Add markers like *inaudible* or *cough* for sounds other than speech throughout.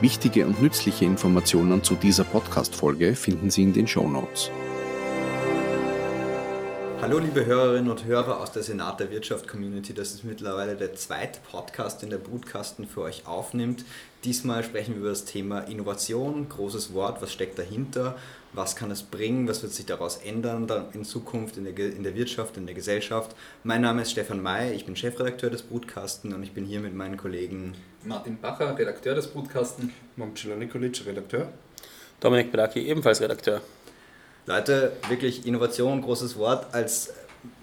Wichtige und nützliche Informationen zu dieser Podcast-Folge finden Sie in den Show Notes. Hallo liebe Hörerinnen und Hörer aus der Senat der Wirtschaft Community. Das ist mittlerweile der zweite Podcast, den der Brutkasten für euch aufnimmt. Diesmal sprechen wir über das Thema Innovation, großes Wort, was steckt dahinter, was kann es bringen, was wird sich daraus ändern in Zukunft in der, in der Wirtschaft, in der Gesellschaft. Mein Name ist Stefan May, ich bin Chefredakteur des Brutkasten und ich bin hier mit meinen Kollegen Martin Bacher, Redakteur des Brutkasten, Momcilo Nikolic, Redakteur, Dominik Belaki, ebenfalls Redakteur. Leute, wirklich Innovation, großes Wort. Als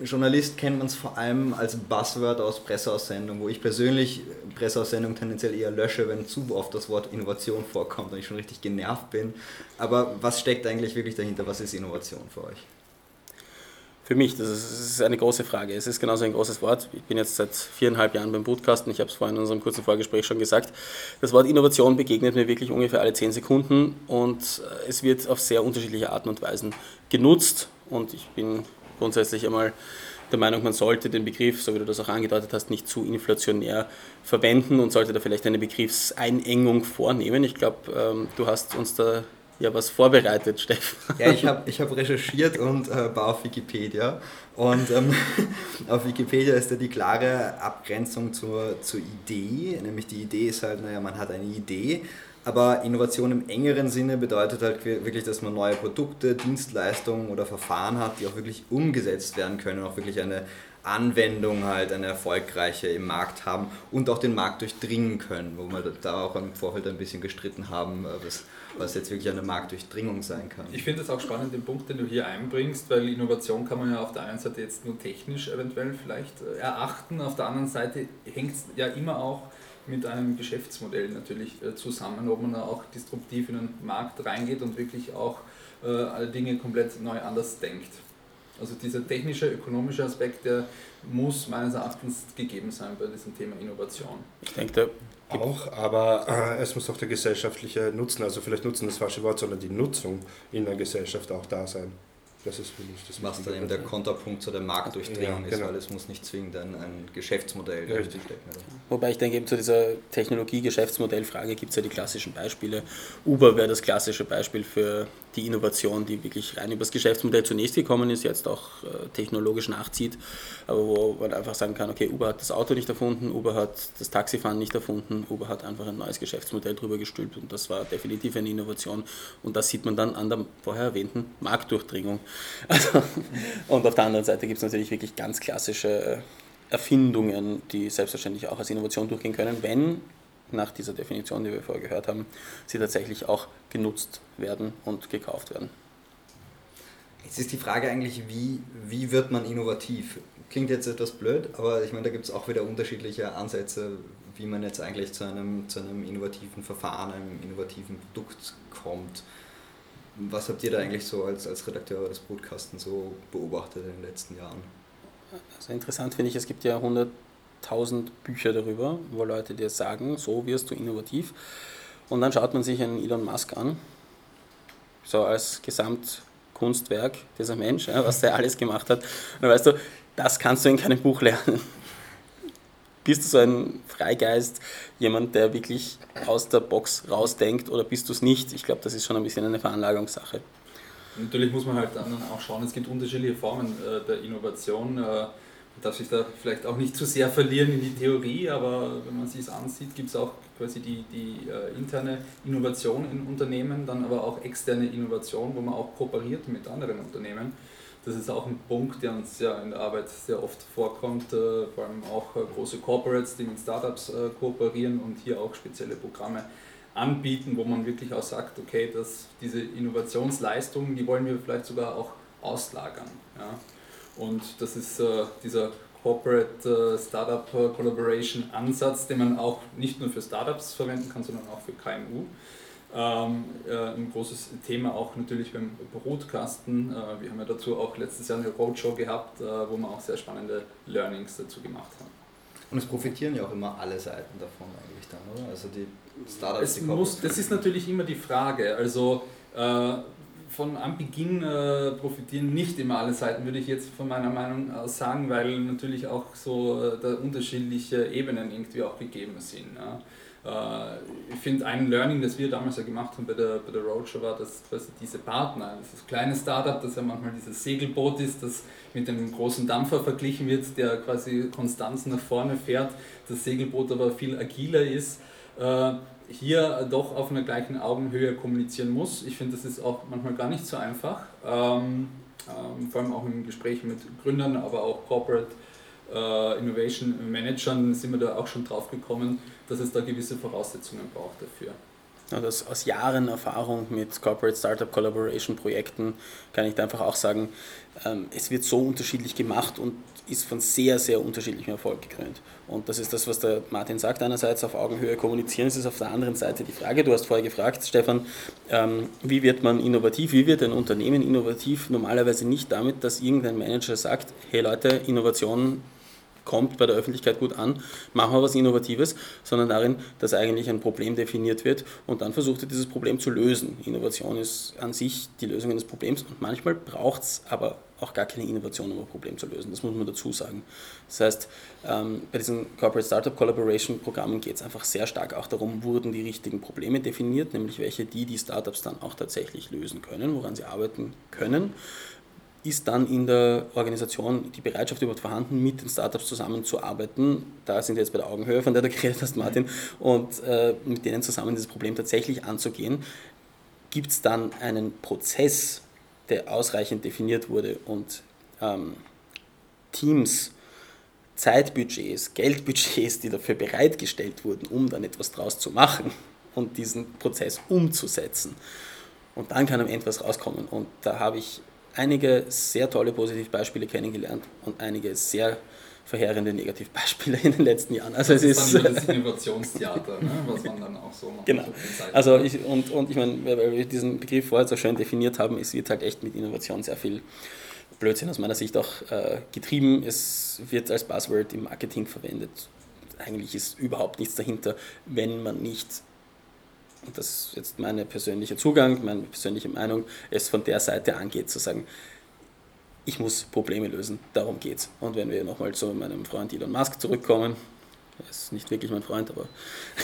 Journalist kennt man es vor allem als Buzzword aus Presseaussendungen, wo ich persönlich Presseaussendungen tendenziell eher lösche, wenn zu oft das Wort Innovation vorkommt und ich schon richtig genervt bin. Aber was steckt eigentlich wirklich dahinter? Was ist Innovation für euch? Für mich, das ist, eine große Frage. Es ist genauso ein großes Wort. Ich bin jetzt seit viereinhalb Jahren beim Brutkasten. Ich habe es vorhin in unserem kurzen Vorgespräch schon gesagt. Das Wort Innovation begegnet mir wirklich ungefähr alle zehn Sekunden und äh, es wird auf sehr unterschiedliche Arten und Weisen genutzt. Und ich bin grundsätzlich einmal der Meinung, man sollte den Begriff, so wie du das auch angedeutet hast, nicht zu inflationär verwenden und sollte da vielleicht eine Begriffseinengung vornehmen. Ich glaube, ähm, du hast uns da ja was vorbereitet, *laughs* Stefan. Ja, ich habe ich hab recherchiert und äh, war auf Wikipedia. Und ähm, *laughs* auf Wikipedia ist ja die klare Abgrenzung zur, zur Idee. Nämlich die Idee ist halt, naja, man hat eine Idee. Aber Innovation im engeren Sinne bedeutet halt wirklich, dass man neue Produkte, Dienstleistungen oder Verfahren hat, die auch wirklich umgesetzt werden können, auch wirklich eine Anwendung halt, eine erfolgreiche im Markt haben und auch den Markt durchdringen können, wo wir da auch im Vorfeld ein bisschen gestritten haben, äh, was, was jetzt wirklich eine Marktdurchdringung sein kann. Ich finde es auch spannend, den Punkt, den du hier einbringst, weil Innovation kann man ja auf der einen Seite jetzt nur technisch eventuell vielleicht äh, erachten, auf der anderen Seite hängt es ja immer auch mit einem Geschäftsmodell natürlich äh, zusammen, ob man da auch disruptiv in den Markt reingeht und wirklich auch alle Dinge komplett neu anders denkt. Also dieser technische, ökonomische Aspekt, der muss meines Erachtens gegeben sein bei diesem Thema Innovation. Ich denke, auch, aber äh, es muss auch der gesellschaftliche Nutzen, also vielleicht Nutzen das falsche Wort, sondern die Nutzung in der Gesellschaft auch da sein. Das ist für mich das Was dann eben der Konterpunkt zu der Marktdurchdringung ja, genau. ist, weil es muss nicht zwingend ein, ein Geschäftsmodell ja, stecken. Wobei ich denke, eben zu dieser Technologie-Geschäftsmodellfrage gibt es ja die klassischen Beispiele. Uber wäre das klassische Beispiel für die Innovation, die wirklich rein über das Geschäftsmodell zunächst gekommen ist, jetzt auch äh, technologisch nachzieht, aber wo man einfach sagen kann, okay, Uber hat das Auto nicht erfunden, Uber hat das Taxifahren nicht erfunden, Uber hat einfach ein neues Geschäftsmodell drüber gestülpt und das war definitiv eine Innovation und das sieht man dann an der vorher erwähnten Marktdurchdringung. *laughs* Also, und auf der anderen Seite gibt es natürlich wirklich ganz klassische Erfindungen, die selbstverständlich auch als Innovation durchgehen können, wenn nach dieser Definition, die wir vorher gehört haben, sie tatsächlich auch genutzt werden und gekauft werden. Jetzt ist die Frage eigentlich, wie, wie wird man innovativ? Klingt jetzt etwas blöd, aber ich meine, da gibt es auch wieder unterschiedliche Ansätze, wie man jetzt eigentlich zu einem, zu einem innovativen Verfahren, einem innovativen Produkt kommt. Was habt ihr da eigentlich so als, als Redakteur des Broadcastens so beobachtet in den letzten Jahren? Also interessant finde ich, es gibt ja 100.000 Bücher darüber, wo Leute dir sagen, so wirst du innovativ. Und dann schaut man sich einen Elon Musk an, so als Gesamtkunstwerk dieser Mensch, was der alles gemacht hat. Und dann weißt du, das kannst du in keinem Buch lernen. Bist du so ein Freigeist, jemand, der wirklich aus der Box rausdenkt oder bist du es nicht? Ich glaube, das ist schon ein bisschen eine Veranlagungssache. Natürlich muss man halt dann auch schauen, es gibt unterschiedliche Formen äh, der Innovation. Man darf sich da vielleicht auch nicht zu sehr verlieren in die Theorie, aber wenn man sich es ansieht, gibt es auch quasi die, die äh, interne Innovation in Unternehmen, dann aber auch externe Innovation, wo man auch kooperiert mit anderen Unternehmen das ist auch ein Punkt, der uns ja in der Arbeit sehr oft vorkommt, äh, vor allem auch äh, große Corporates, die mit Startups äh, kooperieren und hier auch spezielle Programme anbieten, wo man wirklich auch sagt, okay, dass diese Innovationsleistungen, die wollen wir vielleicht sogar auch auslagern. Ja? Und das ist dieser Corporate Startup Collaboration Ansatz, den man auch nicht nur für Startups verwenden kann, sondern auch für KMU Ähm, äh, ein großes Thema auch natürlich beim Brotkasten. Äh, wir haben ja dazu auch letztes Jahr eine Roadshow gehabt, äh, wo wir auch sehr spannende Learnings dazu gemacht haben. Und es profitieren ja auch immer alle Seiten davon eigentlich dann, oder? Also die Startups, es die muss, Das ist natürlich immer die Frage. Also äh, von am Beginn äh, profitieren nicht immer alle Seiten, würde ich jetzt von meiner Meinung aus sagen, weil natürlich auch so äh, da unterschiedliche Ebenen irgendwie auch gegeben sind. Ja. Äh, ich finde, ein Learning, das wir damals ja gemacht haben bei der, bei der Roadshow, war, dass quasi diese Partner, das kleine Startup, das ja manchmal dieses Segelboot ist, das mit einem großen Dampfer verglichen wird, der quasi Konstanz nach vorne fährt, das Segelboot aber viel agiler ist äh, hier doch auf einer gleichen Augenhöhe kommunizieren muss. Ich finde, das ist auch manchmal gar nicht so einfach. Ähm, ähm, vor allem auch im Gespräch mit Gründern, aber auch Corporate äh, Innovation Managern sind wir da auch schon drauf gekommen, dass es da gewisse Voraussetzungen braucht dafür. Also aus Jahren Erfahrung mit Corporate Startup Collaboration Projekten kann ich da einfach auch sagen, ähm, es wird so unterschiedlich gemacht und ist von sehr, sehr unterschiedlichem Erfolg gekrönt. Und das ist das, was der Martin sagt. Einerseits auf Augenhöhe kommunizieren, ist es auf der anderen Seite die Frage. Du hast vorher gefragt, Stefan, ähm, wie wird man innovativ? Wie wird ein Unternehmen innovativ? Normalerweise nicht damit, dass irgendein Manager sagt, hey Leute, Innovation kommt bei der Öffentlichkeit gut an, machen wir was Innovatives, sondern darin, dass eigentlich ein Problem definiert wird und dann versucht wird, dieses Problem zu lösen. Innovation ist an sich die Lösung eines Problems und manchmal braucht es aber auch gar keine Innovation, um ein Problem zu lösen. Das muss man dazu sagen. Das heißt, ähm, bei diesen Corporate Startup Collaboration Programmen geht es einfach sehr stark auch darum, wurden die richtigen Probleme definiert, nämlich welche die die Startups dann auch tatsächlich lösen können, woran sie arbeiten können ist dann in der Organisation die Bereitschaft überhaupt vorhanden, mit den Startups zusammenzuarbeiten. Da sind wir jetzt bei der Augenhöhe, von der du geredet hast, Martin, und äh, mit denen zusammen dieses Problem tatsächlich anzugehen. Gibt es dann einen Prozess, der ausreichend definiert wurde und ähm, Teams, Zeitbudgets, Geldbudgets, die dafür bereitgestellt wurden, um dann etwas draus zu machen und diesen Prozess umzusetzen. Und dann kann am Ende was rauskommen. Und da habe ich einige sehr tolle Positivbeispiele kennengelernt und einige sehr verheerende Negativbeispiele in den letzten Jahren. Also das es ist dann das *laughs* Innovationstheater, ne, was man dann auch so macht. Genau. Also ich, und, und ich meine, weil wir diesen Begriff vorher so schön definiert haben, es wird halt echt mit Innovation sehr viel Blödsinn aus meiner Sicht auch äh, getrieben. Es wird als Buzzword im Marketing verwendet. Eigentlich ist überhaupt nichts dahinter, wenn man nicht und das ist jetzt mein persönlicher Zugang, meine persönliche Meinung, es von der Seite angeht, zu sagen, ich muss Probleme lösen, darum geht's. Und wenn wir nochmal zu meinem Freund Elon Musk zurückkommen, er ist nicht wirklich mein Freund, aber,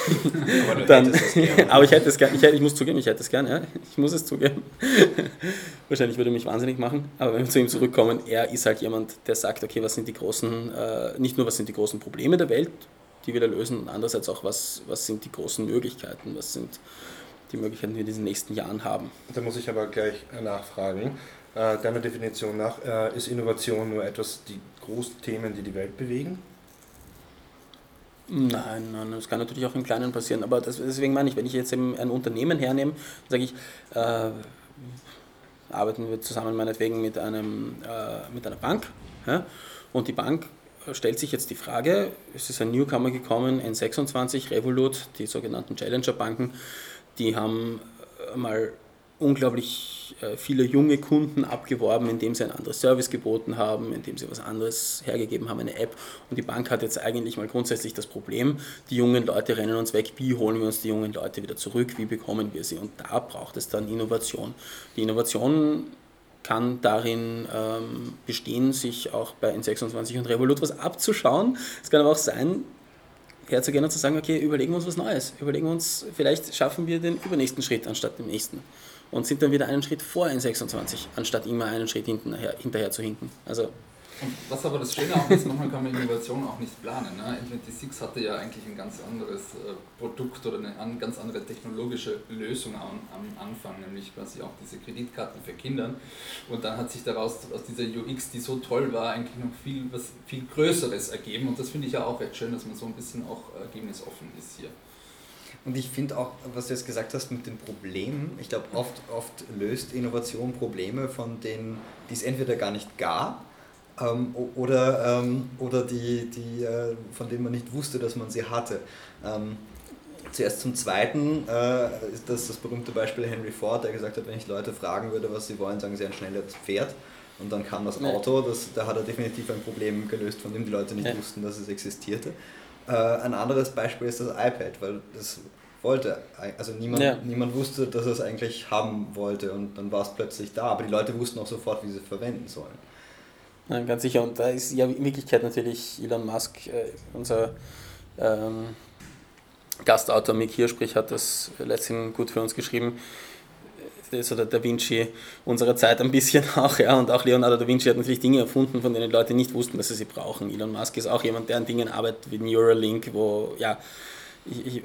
*laughs* aber dann, *laughs* aber ich hätte es gern, ich, hätte, ich muss zugeben, ich hätte es gern, ja, ich muss es zugeben. *laughs* Wahrscheinlich würde mich wahnsinnig machen, aber wenn wir zu ihm zurückkommen, er ist halt jemand, der sagt, okay, was sind die großen, äh, nicht nur was sind die großen Probleme der Welt, die wir da lösen und andererseits auch, was, was sind die großen Möglichkeiten, was sind die Möglichkeiten, die wir in diesen nächsten Jahren haben. Da muss ich aber gleich nachfragen. Äh, deiner Definition nach, äh, ist Innovation nur etwas, die großen Themen, die die Welt bewegen? Nein, nein, das kann natürlich auch im Kleinen passieren. Aber das, deswegen meine ich, wenn ich jetzt eben ein Unternehmen hernehme, sage ich, äh, arbeiten wir zusammen meinetwegen mit, einem, äh, mit einer Bank. Ja? Und die Bank stellt sich jetzt die Frage, es ist ein Newcomer gekommen, N26, Revolut, die sogenannten Challenger-Banken, die haben mal unglaublich äh, viele junge Kunden abgeworben, indem sie ein anderes Service geboten haben, indem sie was anderes hergegeben haben, eine App. Und die Bank hat jetzt eigentlich mal grundsätzlich das Problem, die jungen Leute rennen uns weg, wie holen wir uns die jungen Leute wieder zurück, wie bekommen wir sie? Und da braucht es dann Innovation. Die Innovation kann darin ähm, bestehen, sich auch bei N26 und Revolut was abzuschauen. Es kann aber auch sein, herzugehen und zu sagen, okay, überlegen wir uns was Neues. Überlegen wir uns, vielleicht schaffen wir den übernächsten Schritt anstatt dem nächsten. Und sind dann wieder einen Schritt vor N26, anstatt immer einen Schritt hinterher, hinterher zu hinken. Also und was aber das Schöne auch ist, manchmal kann man Innovation auch nicht planen. Ne? N26 hatte ja eigentlich ein ganz anderes äh, Produkt oder eine ganz andere technologische Lösung am, am Anfang, nämlich quasi auch diese Kreditkarten für Kinder. Und dann hat sich daraus aus dieser UX, die so toll war, eigentlich noch viel, was viel Größeres ergeben. Und das finde ich ja auch recht schön, dass man so ein bisschen auch ergebnisoffen ist hier. Und ich finde auch, was du jetzt gesagt hast mit den Problemen, ich glaube, oft, oft löst Innovation Probleme, von denen, die es entweder gar nicht gab ähm, oder, ähm, oder die, die, äh, von denen man nicht wusste, dass man sie hatte. Ähm, Zuerst zum Zweiten äh, ist das das berühmte Beispiel Henry Ford, der gesagt hat, wenn ich Leute fragen würde, was sie wollen, sagen sie ein schnelles Pferd. Und dann kam das Auto, das, da hat er definitiv ein Problem gelöst, von dem die Leute nicht ja. wussten, dass es existierte. Äh, ein anderes Beispiel ist das iPad, weil das wollte, also niemand, ja. niemand wusste, dass er es eigentlich haben wollte und dann war es plötzlich da, aber die Leute wussten auch sofort, wie sie es verwenden sollen. Nein, ganz sicher. Und da ist ja in Wirklichkeit natürlich Elon Musk, äh, unser ähm, Gastautor Mick Hirschprich hat das letztens gut für uns geschrieben. Das ist der Da Vinci unserer Zeit ein bisschen *laughs* auch, ja. Und auch Leonardo da Vinci hat natürlich Dinge erfunden, von denen Leute nicht wussten, dass sie sie brauchen. Elon Musk ist auch jemand, der an Dingen arbeitet wie Neuralink, wo ja ich, ich,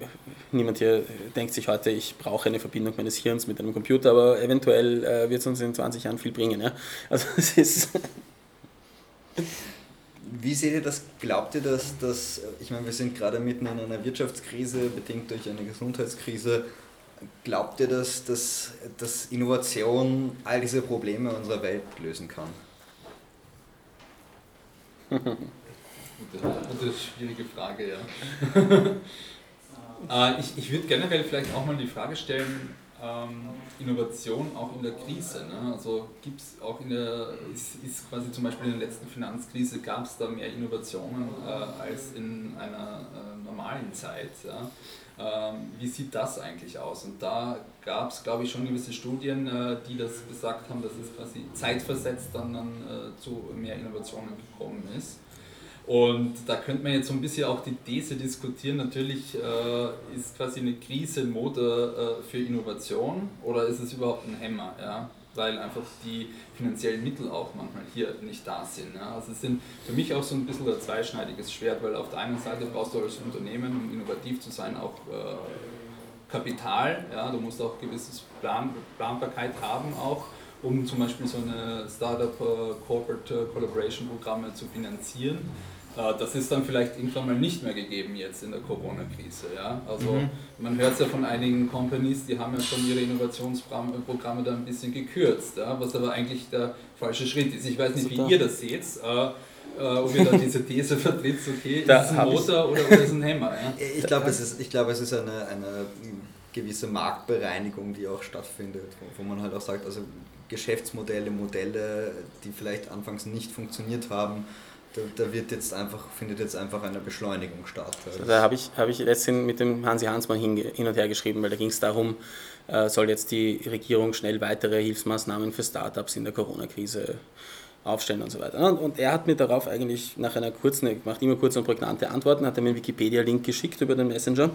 niemand hier denkt sich heute, ich brauche eine Verbindung meines Hirns mit einem Computer, aber eventuell äh, wird es uns in 20 Jahren viel bringen. Ja? Also *laughs* es ist wie seht ihr das? Glaubt ihr, dass das, ich meine, wir sind gerade mitten in einer Wirtschaftskrise, bedingt durch eine Gesundheitskrise. Glaubt ihr, dass, dass, dass Innovation all diese Probleme unserer Welt lösen kann? *laughs* Das ist eine schwierige Frage, ja. *laughs* Äh, ich ich würde generell vielleicht auch mal die Frage stellen, ähm, Innovation auch in der Krise. Ne? Also gibt es auch in der, ist, ist, quasi zum Beispiel in der letzten Finanzkrise, gab es da mehr Innovationen äh, als in einer äh, normalen Zeit. Ja? Ähm, wie sieht das eigentlich aus? Und da gab es, glaube ich, schon gewisse Studien, äh, die das gesagt haben, dass es quasi zeitversetzt dann, dann äh, zu mehr Innovationen gekommen ist. Und da könnte man jetzt so ein bisschen auch die These diskutieren. Natürlich äh, ist quasi eine Krise Mode äh, für Innovation oder ist es überhaupt ein Hämmer? Ja? Weil einfach die finanziellen Mittel auch manchmal hier nicht da sind. Ja? Also es sind für mich auch so ein bisschen ein zweischneidiges Schwert, weil auf der einen Seite brauchst du als Unternehmen, um innovativ zu sein, auch äh, Kapital. Ja? Du musst auch gewisses Plan Planbarkeit haben auch um zum Beispiel so eine Startup äh, Corporate äh, Collaboration Programme zu finanzieren. Äh, das ist dann vielleicht irgendwann mal nicht mehr gegeben jetzt in der Corona-Krise. Ja? Also mhm. man hört es ja von einigen Companies, die haben ja schon ihre Innovationsprogramme da ein bisschen gekürzt, ja? was aber eigentlich der falsche Schritt ist. Ich weiß nicht, Super. wie ihr das seht. Äh, ob ihr da diese These *laughs* vertritt, okay, ist es ein Motor oder, oder ist es ein Hämmer? Ja? *laughs* Ich glaube, es ist, ich glaub, es ist eine, eine gewisse Marktbereinigung, die auch stattfindet, wo, wo man halt auch sagt, also Geschäftsmodelle, Modelle, die vielleicht anfangs nicht funktioniert haben, da, da, wird jetzt einfach, findet jetzt einfach eine Beschleunigung statt. Also da habe ich, hab ich letztens mit dem Hansi Hansmann hin, hin und her geschrieben, weil da ging es darum, äh, soll jetzt die Regierung schnell weitere Hilfsmaßnahmen für Startups in der Corona-Krise aufstellen und so weiter. Und, und, er hat mir darauf eigentlich nach einer kurzen, macht immer kurze und prägnante Antworten, hat er mir einen Wikipedia-Link geschickt über den Messenger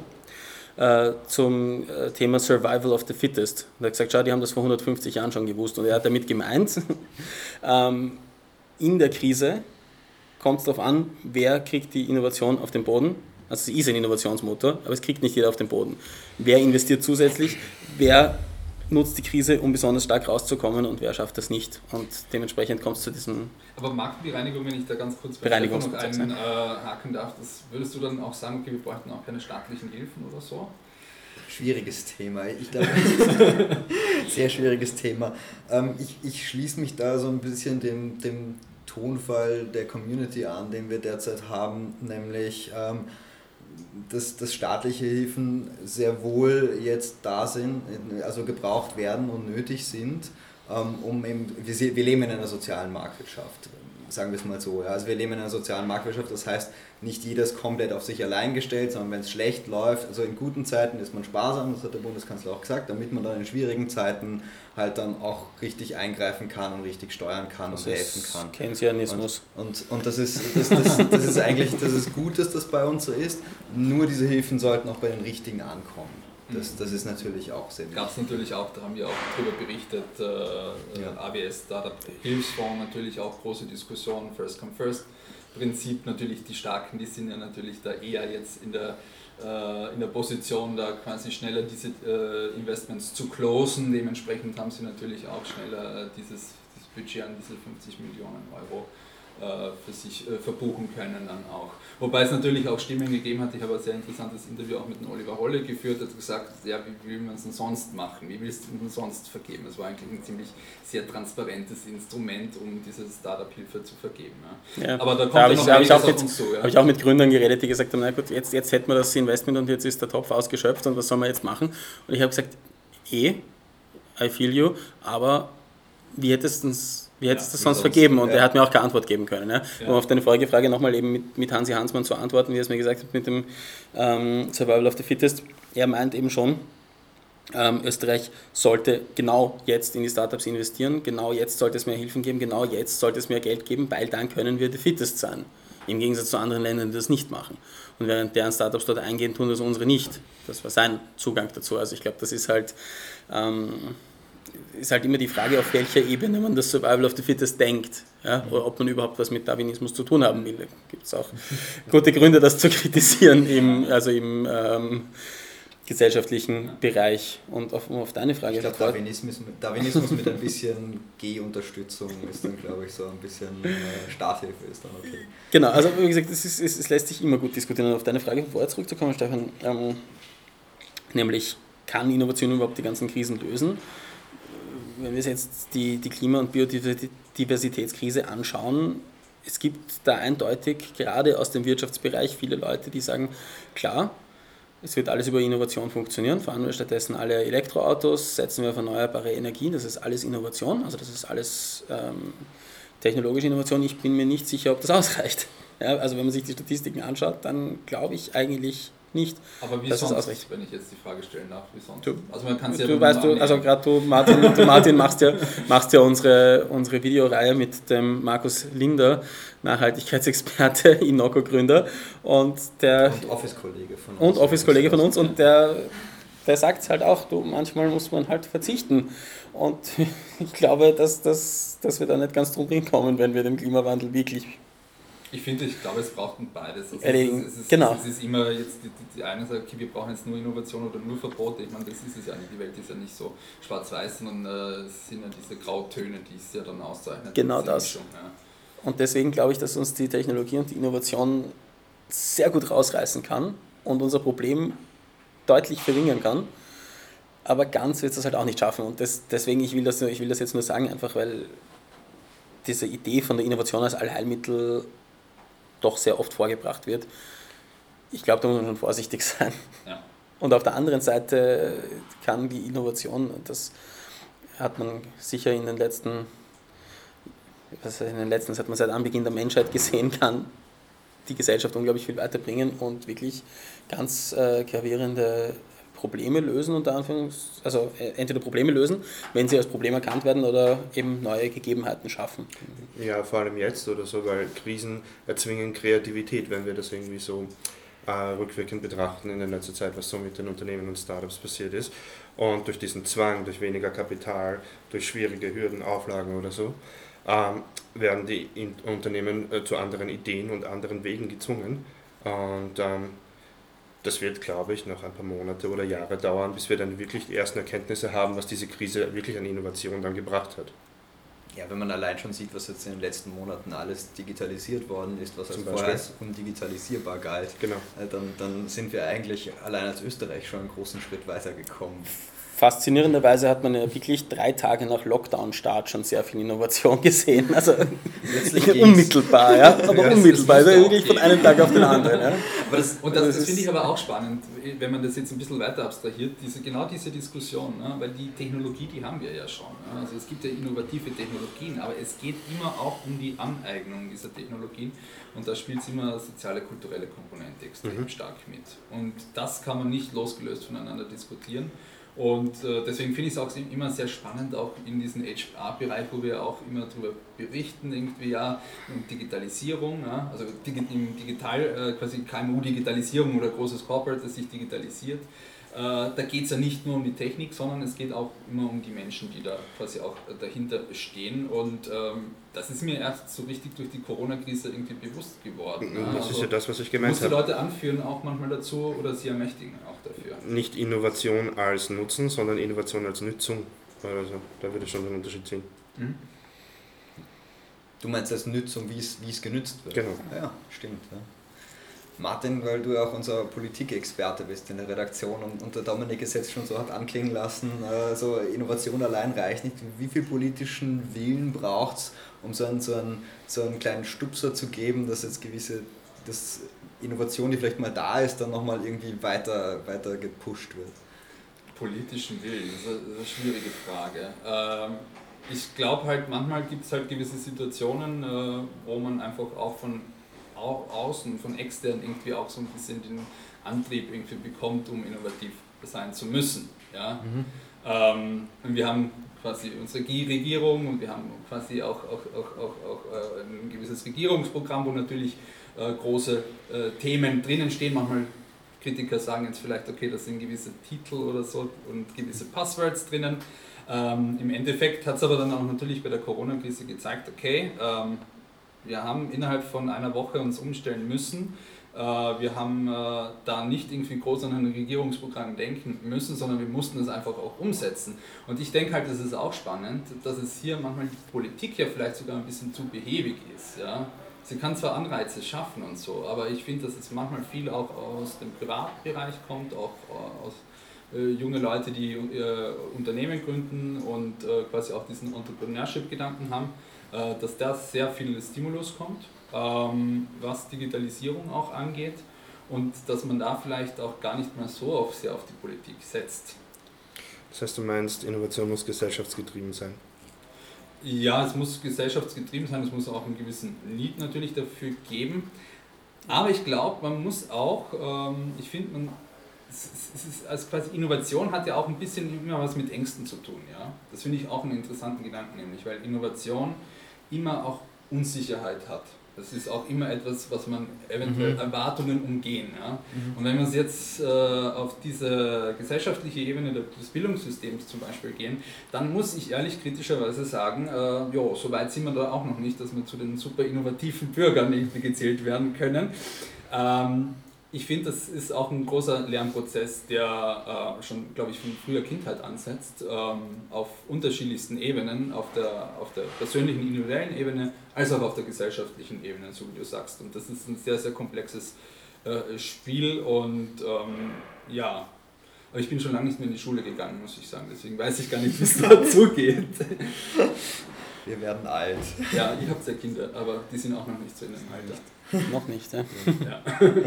äh, zum äh, Thema Survival of the Fittest. Und er hat gesagt, schau, die haben das vor 150 Jahren schon gewusst. Und er hat damit gemeint, *laughs* ähm, in der Krise kommt es darauf an, wer kriegt die Innovation auf den Boden. Also sie ist ein Innovationsmotor, aber es kriegt nicht jeder auf den Boden. Wer investiert zusätzlich? Wer nutzt die Krise, um besonders stark rauszukommen und wer schafft das nicht? Und dementsprechend kommt es zu diesem. Aber Marktbereinigung, wenn ich da ganz kurz bei noch einen äh, haken darf, das würdest du dann auch sagen, okay, wir bräuchten auch keine staatlichen Hilfen oder so? Schwieriges Thema. Ich glaube, *laughs* sehr schwieriges Thema. Ähm, ich, ich schließe mich da so ein bisschen dem, dem Tonfall der Community an, den wir derzeit haben, nämlich ähm, dass, dass staatliche Hilfen sehr wohl jetzt da sind, also gebraucht werden und nötig sind, ähm, um eben, wir, wir leben in einer sozialen Marktwirtschaft sagen wir es mal so. Ja. Also wir leben in einer sozialen Marktwirtschaft, das heißt, nicht jeder ist komplett auf sich allein gestellt, sondern wenn es schlecht läuft, also in guten Zeiten ist man sparsam, das hat der Bundeskanzler auch gesagt, damit man dann in schwierigen Zeiten halt dann auch richtig eingreifen kann und richtig steuern kann das und helfen kann. Keynesianismus. Und, und, und das, ist, das, das, das ist eigentlich, das ist gut, dass das bei uns so ist, nur diese Hilfen sollten auch bei den Richtigen ankommen. Das, das ist natürlich auch sehr wichtig. Gab es natürlich auch, da haben wir auch darüber berichtet, äh, ja. AWS Startup Hilfsfonds, natürlich auch große Diskussionen, First Come First Prinzip, natürlich die Starken, die sind ja natürlich da eher jetzt in der, äh, in der Position, da quasi schneller diese äh, Investments zu closen, dementsprechend haben sie natürlich auch schneller dieses, dieses Budget an diese 50 Millionen Euro äh, für sich äh, verbuchen können dann auch. Wobei es natürlich auch Stimmen gegeben hat, ich habe ein sehr interessantes Interview auch mit dem Oliver Holle geführt, hat gesagt, ja, wie will man es denn sonst machen, wie willst du denn sonst vergeben? Es war eigentlich ein ziemlich sehr transparentes Instrument, um diese Startup-Hilfe zu vergeben. Ja. Ja. Aber da kommt da habe ich, hab ich, auch mit, so, ja. hab ich auch mit Gründern geredet, die gesagt haben, na gut, jetzt, jetzt hätten wir das Investment und jetzt ist der Topf ausgeschöpft und was soll man jetzt machen? Und ich habe gesagt, eh, I feel you, aber wie hättest du wie hättest du das sonst vergeben? Und ja. er hat mir auch keine Antwort geben können. Ja? Um auf deine vorige Frage nochmal eben mit, mit Hansi Hansmann zu antworten, wie er es mir gesagt hat mit dem ähm, Survival of the Fittest. Er meint eben schon, ähm, Österreich sollte genau jetzt in die Startups investieren, genau jetzt sollte es mehr Hilfen geben, genau jetzt sollte es mehr Geld geben, weil dann können wir the fittest sein. Im Gegensatz zu anderen Ländern, die das nicht machen. Und während deren Startups dort eingehen, tun das unsere nicht. Das war sein Zugang dazu. Also ich glaube, das ist halt ähm, ist halt immer die Frage, auf welcher Ebene man das Survival of the Fittest denkt. Ja? Oder ob man überhaupt was mit Darwinismus zu tun haben will. Da gibt es auch gute Gründe, das zu *laughs* kritisieren, im, also im ähm, gesellschaftlichen Bereich. Und auf, auf deine Frage ich glaube, Darwinismus, Darwinismus mit ein bisschen *laughs* G-Unterstützung ist dann, glaube ich, so ein bisschen äh, Starthilfe ist dann okay. Genau, also wie gesagt, es, ist, es, es lässt sich immer gut diskutieren. Und auf deine Frage vorher zurückzukommen, Stefan, ähm, nämlich kann Innovation überhaupt die ganzen Krisen lösen? Wenn wir jetzt die, die Klima- und Biodiversitätskrise anschauen, es gibt da eindeutig gerade aus dem Wirtschaftsbereich viele Leute, die sagen, klar, es wird alles über Innovation funktionieren, fahren wir stattdessen alle Elektroautos, setzen wir auf erneuerbare Energien, das ist alles Innovation, also das ist alles ähm, technologische Innovation. Ich bin mir nicht sicher, ob das *laughs* ausreicht. Ja, also wenn man sich die Statistiken anschaut, dann glaube ich eigentlich nicht. Aber wie das sonst, ist wenn ich jetzt die Frage stellen darf, wie sonst? Du, also man kann ja du weißt du, also gerade du Martin, du Martin machst ja, machst ja unsere, unsere Videoreihe mit dem Markus Linder, Nachhaltigkeitsexperte, *laughs* Inoko-Gründer und der und Office-Kollege von uns. Und Office-Kollege von uns und der, der sagt es halt auch, du, manchmal muss man halt verzichten. Und *laughs* ich glaube, dass, dass, dass wir da nicht ganz drum hinkommen, wenn wir dem Klimawandel wirklich ich finde, ich glaube, es braucht beides. Also Erledigen. Es ist, genau. Es ist immer jetzt, die, die, die eine sagt, okay, wir brauchen jetzt nur Innovation oder nur Verbote. Ich meine, das ist es ja nicht. Die Welt ist ja nicht so schwarz-weiß, sondern äh, es sind ja diese Grautöne, die es ja dann auszeichnet. Genau das. Mischung, ja. Und deswegen glaube ich, dass uns die Technologie und die Innovation sehr gut rausreißen kann und unser Problem deutlich verringern kann. Aber ganz wird es das halt auch nicht schaffen. Und das, deswegen, ich will, das, ich will das jetzt nur sagen, einfach weil diese Idee von der Innovation als Allheilmittel doch sehr oft vorgebracht wird. Ich glaube, da muss man schon vorsichtig *laughs* sein. Ja. Und auf der anderen Seite kann die Innovation, das hat man sicher in den letzten, was in den letzten, das hat man seit Anbeginn der Menschheit gesehen, kann die Gesellschaft unglaublich viel weiterbringen und wirklich ganz äh, gravierende Probleme lösen, unter Anführungs also äh, entweder Probleme lösen, wenn sie als Problem erkannt werden oder eben neue Gegebenheiten schaffen. Ja, vor allem jetzt oder so, weil Krisen erzwingen Kreativität, wenn wir das irgendwie so äh, rückwirkend betrachten in der letzten Zeit, was so mit den Unternehmen und Startups passiert ist. Und durch diesen Zwang, durch weniger Kapital, durch schwierige Hürden, Auflagen oder so, ähm, werden die Unternehmen äh, zu anderen Ideen und anderen Wegen gezwungen. Und ähm, das wird, glaube ich, noch ein paar Monate oder Jahre dauern, bis wir dann wirklich die ersten Erkenntnisse haben, was diese Krise wirklich an Innovation dann gebracht hat. Ja, wenn man allein schon sieht, was jetzt in den letzten Monaten alles digitalisiert worden ist, was als vorher als undigitalisierbar galt, genau. Äh, dann, dann sind wir eigentlich allein als Österreich schon einen großen Schritt weitergekommen faszinierenderweise hat man ja wirklich drei Tage nach Lockdown-Start schon sehr viel Innovation gesehen. Also unmittelbar, ja. Aber ja, unmittelbar, also wirklich von einem Tag auf den anderen. Ja. Das, und das, das, das finde ich aber auch spannend, wenn man das jetzt ein bisschen weiter abstrahiert, diese, genau diese Diskussion, ne? weil die Technologie, die haben wir ja schon. Ne? Also es gibt ja innovative Technologien, aber es geht immer auch um die Aneignung dieser Technologien und da spielt es immer soziale, kulturelle Komponente extrem mhm. stark mit. Und das kann man nicht losgelöst voneinander diskutieren. Und äh, deswegen finde ich es auch immer sehr spannend, auch in diesem HR-Bereich, wo wir auch immer darüber berichten, irgendwie ja, um Digitalisierung, ja, also im Digital, äh, quasi KMU-Digitalisierung oder großes Corporate, das sich digitalisiert. Äh, da geht es ja nicht nur um die Technik, sondern es geht auch immer um die Menschen, die da quasi auch dahinter stehen. Und ähm, das ist mir erst so richtig durch die Corona-Krise irgendwie bewusst geworden. Das also, ist ja das, was ich gemeint habe. Muss die Leute anführen auch manchmal dazu oder sie ermächtigen auch dafür. Nicht Innovation als Nutzen, sondern Innovation als Nützung. Also da würde ich schon den Unterschied sehen. Mhm. Du meinst als Nützung, wie es, wie es genützt wird? Genau. Ja, stimmt. Ja. Martin, weil du auch unser Politikexperte bist in der Redaktion und, und der Dominik es jetzt schon so hat anklingen lassen, äh, so Innovation allein reicht nicht. Wie viel politischen Willen braucht es, um so einen, so, einen, so einen kleinen Stupser zu geben, dass jetzt gewisse dass Innovation, die vielleicht mal da ist, dann nochmal irgendwie weiter, weiter gepusht wird? Politischen Willen, das ist eine schwierige Frage. Ähm, ich glaube halt, manchmal gibt es halt gewisse Situationen, äh, wo man einfach auch von außen, von extern irgendwie auch so ein bisschen den Antrieb irgendwie bekommt, um innovativ sein zu müssen. Ja? Mhm. Ähm, und wir haben quasi unsere Regierung und wir haben quasi auch, auch, auch, auch, auch äh, ein gewisses Regierungsprogramm, wo natürlich äh, große äh, Themen drinnen stehen. Manchmal Kritiker sagen jetzt vielleicht, okay, das sind gewisse Titel oder so und gewisse Passwords drinnen. Ähm, Im Endeffekt hat es aber dann auch natürlich bei der Corona-Krise gezeigt, okay, ähm, wir haben innerhalb von einer Woche uns umstellen müssen. Äh, wir haben äh, da nicht irgendwie groß an ein Regierungsprogramm denken müssen, sondern wir mussten es einfach auch umsetzen. Und ich denke halt, das ist auch spannend, dass es hier manchmal die Politik ja vielleicht sogar ein bisschen zu behäbig ist. Ja? Sie kann zwar Anreize schaffen und so, aber ich finde, dass es manchmal viel auch aus dem Privatbereich kommt, auch aus äh, junge Leute, die äh, Unternehmen gründen und äh, quasi auch diesen Entrepreneurship-Gedanken haben, äh, dass da sehr viel Stimulus kommt, ähm, was Digitalisierung auch angeht und dass man da vielleicht auch gar nicht mehr so auf, sehr auf die Politik setzt. Das heißt, du meinst, Innovation muss gesellschaftsgetrieben sein? Ja, es muss gesellschaftsgetrieben sein, es muss auch einen gewissen Need natürlich dafür geben. Aber ich glaube, man muss auch, ähm, ich finde, man es ist, also quasi Innovation hat ja auch ein bisschen immer was mit Ängsten zu tun. Ja? Das finde ich auch einen interessanten Gedanken, nämlich weil Innovation immer auch Unsicherheit hat. Das ist auch immer etwas, was man eventuell mhm. Erwartungen umgehen. Ja? Mhm. Und wenn wir es jetzt äh, auf diese gesellschaftliche Ebene des Bildungssystems zum Beispiel gehen, dann muss ich ehrlich kritischerweise sagen, äh, jo, so weit sind wir da auch noch nicht, dass wir zu den super innovativen Bürgern irgendwie gezählt werden können. Ähm, ich finde, das ist auch ein großer Lernprozess, der äh, schon, glaube ich, von früher Kindheit ansetzt, ähm, auf unterschiedlichsten Ebenen, auf der, auf der persönlichen, individuellen Ebene, als auch auf der gesellschaftlichen Ebene, so wie du sagst. Und das ist ein sehr, sehr komplexes äh, Spiel und ähm, ja, aber ich bin schon lange nicht mehr in die Schule gegangen, muss ich sagen, deswegen weiß ich gar nicht, wie es *laughs* dazu geht. Wir werden alt. Ja, ihr habt ja Kinder, aber die sind auch noch nicht so in dem Alter. Noch nicht, ja. ja. *laughs*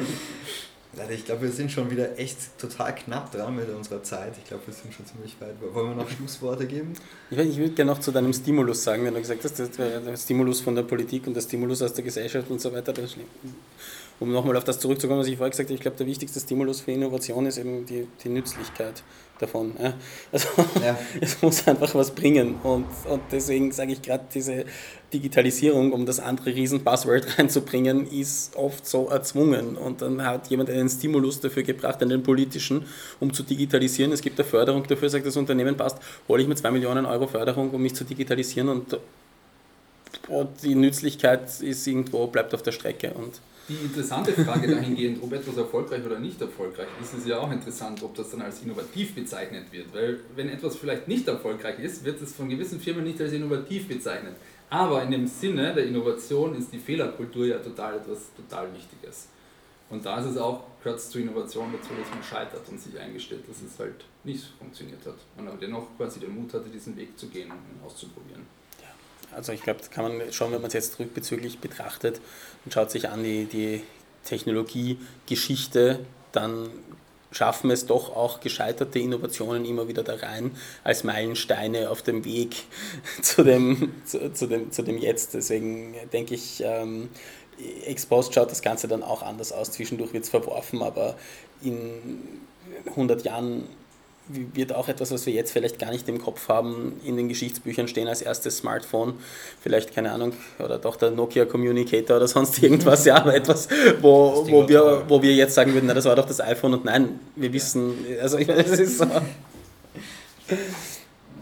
Ich glaube, wir sind schon wieder echt total knapp dran mit unserer Zeit. Ich glaube, wir sind schon ziemlich weit. Wollen wir noch Schlussworte geben? Ich, ich würde gerne noch zu deinem Stimulus sagen, wenn du gesagt hast, der Stimulus von der Politik und der Stimulus aus der Gesellschaft und so weiter. um nochmal auf das zurückzukommen, was ich vorher gesagt habe, ich glaube, der wichtigste Stimulus für Innovation ist eben die, die Nützlichkeit davon. Ja. Also ja. *laughs* es muss einfach was bringen. Und, und deswegen sage ich gerade, diese Digitalisierung, um das andere Riesen-Buzzword *laughs* reinzubringen, ist oft so erzwungen. Und dann hat jemand einen Stimulus dafür gebracht, einen politischen, um zu digitalisieren. Es gibt eine Förderung dafür, sagt das Unternehmen passt, hole ich mir 2 Millionen Euro Förderung, um mich zu digitalisieren und, und die Nützlichkeit ist irgendwo, bleibt auf der Strecke. Und die interessante Frage dahingehend, ob etwas erfolgreich oder nicht erfolgreich ist, ist ja auch interessant, ob das dann als innovativ bezeichnet wird. Weil wenn etwas vielleicht nicht erfolgreich ist, wird es von gewissen Firmen nicht als innovativ bezeichnet. Aber in dem Sinne der Innovation ist die Fehlerkultur ja total etwas total Wichtiges. Und da ist es auch, gehört es zur Innovation dazu, dass man scheitert und sich eingesteht, dass es halt nicht funktioniert hat. Und aber dennoch quasi den Mut hatte, diesen Weg zu gehen und ihn auszuprobieren. Also ich glaube, das kann man schon, wenn man es jetzt rückbezüglich betrachtet und schaut sich an die, die Technologiegeschichte, dann schaffen es doch auch gescheiterte Innovationen immer wieder da rein als Meilensteine auf dem Weg *laughs* zu dem, zu, zu dem, zu dem Jetzt. Deswegen denke ich, ähm, Expost schaut das Ganze dann auch anders aus. Zwischendurch wird es verworfen, aber in 100 Jahren wird auch etwas, was wir jetzt vielleicht gar nicht im Kopf haben, in den Geschichtsbüchern stehen als erstes Smartphone. Vielleicht, keine Ahnung, oder doch der Nokia Communicator oder sonst *laughs* irgendwas, ja, aber etwas, wo, wo, wir, wo wir jetzt sagen würden, na, das war doch das iPhone und nein, wir wissen, also ich *laughs* meine, es ist so. *laughs*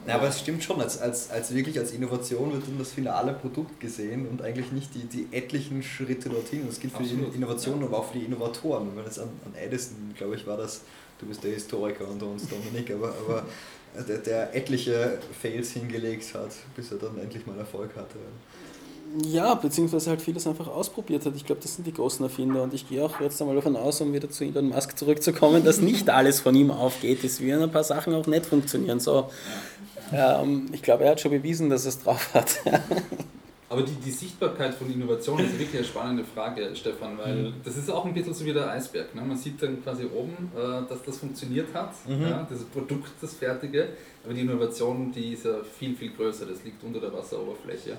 Ja, aber es stimmt schon, als, als, als wirklich als Innovation wird dann das finale Produkt gesehen und eigentlich nicht die, die etlichen Schritte dorthin. das gilt für Absolut. die Innovation, aber auch für die Innovatoren. Wenn man jetzt an, an Edison, glaube ich, war das du bist der Historiker unter uns, Dominik, aber, aber der, der etliche Fails hingelegt hat, bis er dann endlich mal Erfolg hatte. Ja, beziehungsweise halt vieles einfach ausprobiert hat. Ich glaube, das sind die großen Erfinder und ich gehe auch jetzt einmal davon aus, um wieder zu Elon Musk zurückzukommen, dass nicht alles von ihm aufgeht. Es werden ein paar Sachen auch nicht funktionieren. So, ähm, ich glaube, er hat schon bewiesen, dass er es drauf hat. *laughs* Aber die, die Sichtbarkeit von Innovation ist wirklich eine spannende Frage, Stefan, weil mhm. das ist auch ein bisschen so wie der Eisberg. Ne? Man sieht dann quasi oben, äh, dass das funktioniert hat, mhm. ja, das Produkt, das Fertige, aber die Innovation, die ist ja viel, viel größer, das liegt unter der Wasseroberfläche.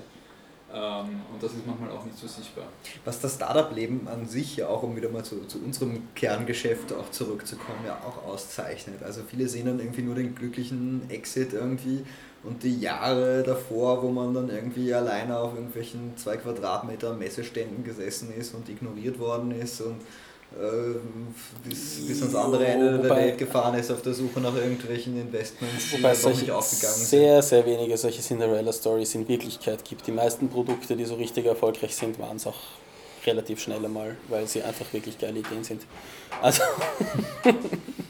Ähm, und das ist manchmal auch nicht so sichtbar. Was das Startup-Leben an sich ja auch, um wieder mal zu, zu unserem Kerngeschäft auch zurückzukommen, ja auch auszeichnet. Also viele sehen dann irgendwie nur den glücklichen Exit irgendwie und die Jahre davor, wo man dann irgendwie alleine auf irgendwelchen zwei Quadratmeter Messeständen gesessen ist und ignoriert worden ist und bis, bis ans andere Ende wobei, der Welt gefahren ist auf der Suche nach irgendwelchen Investments, wobei die nicht aufgegangen sind. Sehr, sehr wenige solche Cinderella-Stories in Wirklichkeit gibt. Die meisten Produkte, die so richtig erfolgreich sind, waren es auch relativ schnell einmal, weil sie einfach wirklich geile Ideen sind. Also *laughs*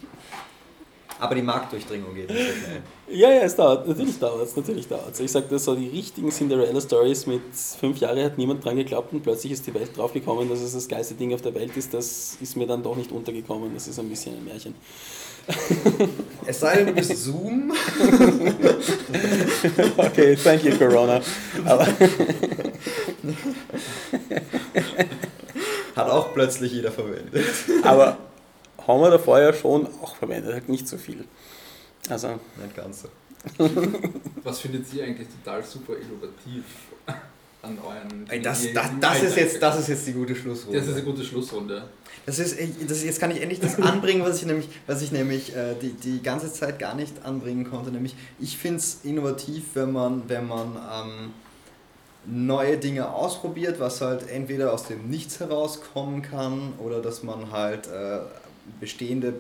Aber die Marktdurchdringung geht nicht so schnell. Ja, ja, es dauert. Natürlich dauert es. Natürlich dauert Ich sage, das so die richtigen Cinderella-Stories mit fünf Jahren hat niemand dran geglaubt und plötzlich ist die Welt draufgekommen, dass es das geilste Ding auf der Welt ist. Das ist mir dann doch nicht untergekommen. Das ist ein bisschen ein Märchen. *laughs* Es sei denn, du bist Zoom. *laughs* okay, thank you, Corona. Aber *laughs* Hat auch plötzlich jeder verwendet. Aber haben wir da vorher schon auch verwendet, halt nicht so viel. Also. Nicht ganz so. *laughs* Was findet Sie eigentlich total super innovativ an euren. Das, das, das, ist jetzt, das ist jetzt die gute Schlussrunde. Das ist eine gute Schlussrunde. Das ist, das, jetzt kann ich endlich das anbringen, was ich nämlich, was ich nämlich äh, die, die ganze Zeit gar nicht anbringen konnte. Nämlich, ich finde es innovativ, wenn man, wenn man ähm, neue Dinge ausprobiert, was halt entweder aus dem Nichts herauskommen kann oder dass man halt äh, bestehende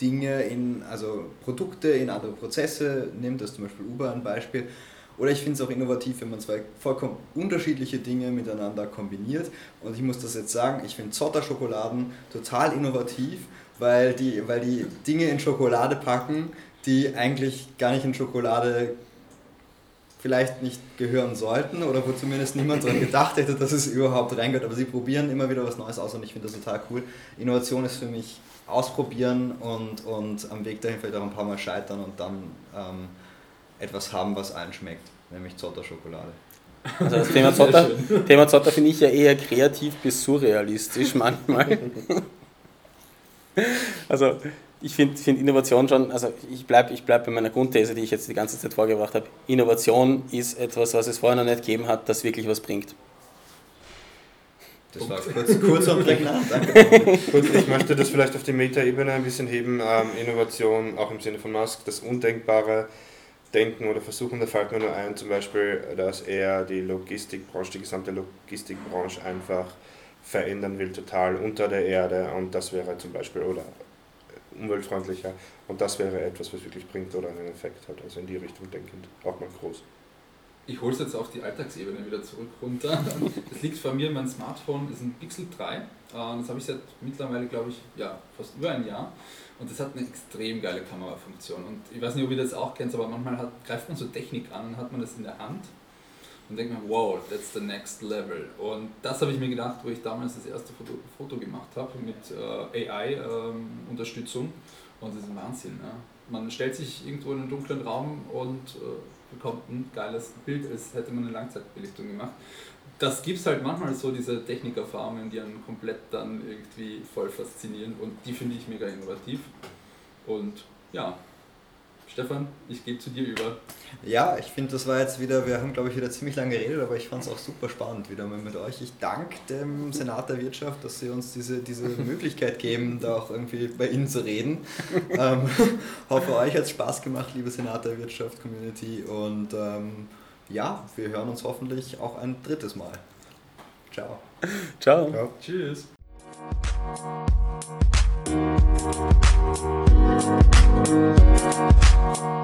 Dinge in, also Produkte in andere Prozesse nimmt, das ist zum Beispiel Uber ein Beispiel. Oder ich finde es auch innovativ, wenn man zwei vollkommen unterschiedliche Dinge miteinander kombiniert. Und ich muss das jetzt sagen, ich finde Zotter-Schokoladen total innovativ, weil die, weil die Dinge in Schokolade packen, die eigentlich gar nicht in Schokolade vielleicht nicht gehören sollten oder wo zumindest niemand daran gedacht hätte, dass es überhaupt reingehört. Aber sie probieren immer wieder was Neues aus und ich finde das total cool. Innovation ist für mich ausprobieren und, und am Weg dahin vielleicht auch ein paar Mal scheitern und dann ähm, etwas haben, was allen schmeckt, nämlich Zotter-Schokolade. Also das *laughs* Thema Zotter, Thema Zotter finde ich ja eher kreativ bis surrealistisch manchmal. *laughs* also ich finde find Innovation schon, also ich bleibe ich bleib bei meiner Grundthese, die ich jetzt die ganze Zeit vorgebracht habe. Innovation ist etwas, was es vorher noch nicht gegeben hat, das wirklich was bringt. Das war kurz, kurz und prägnant. Gut, ich möchte das vielleicht auf die Metaebene ein bisschen heben. Ähm, Innovation, auch im Sinne von Musk, das Undenkbare denken oder versuchen, da fällt mir nur ein, zum Beispiel, dass er die Logistikbranche, die gesamte Logistikbranche einfach verändern will, total unter der Erde und das wäre zum Beispiel, oder umweltfreundlicher. Und das wäre etwas, was wirklich bringt oder einen Effekt hat. Also in die Richtung denkend, auch mal groß. Ich hole es jetzt auf die Alltagsebene wieder zurück runter. *laughs* Das liegt vor mir, mein Smartphone ist ein Pixel 3. Äh, das habe ich seit mittlerweile, glaube ich, ja, fast über ein Jahr. Und das hat eine extrem geile Kamerafunktion. Und ich weiß nicht, ob ihr das auch kennt, aber manchmal hat, greift man so Technik an und hat man das in der Hand und denkt man, wow, that's the next level. Und das habe ich mir gedacht, wo ich damals das erste Foto, Foto gemacht habe mit äh, AI-Unterstützung. Ähm, und das ist Wahnsinn. Ja. Man stellt sich irgendwo in einen dunklen Raum und äh, bekommt ein geiles Bild, als hätte man eine Langzeitbelichtung gemacht. Das gibt es halt manchmal so, diese Technikerfarmen, die einen komplett dann irgendwie voll faszinieren und die finde ich mega innovativ. Und ja, Stefan, ich gebe zu dir über. Ja, ich finde, das war jetzt wieder, wir haben glaube ich wieder ziemlich lange geredet, aber ich fand es auch super spannend wieder mal mit euch. Ich danke dem Senat der Wirtschaft, dass sie uns diese, diese *laughs* Möglichkeit geben, da auch irgendwie bei Ihnen zu reden. *laughs* ähm, *laughs* hoffe, euch hat es Spaß gemacht, liebe Senat der Wirtschaft Community. Und ähm, ja, wir hören uns hoffentlich auch ein drittes Mal. Ciao. Ciao. Ciao. Tschüss. Thank you. thank you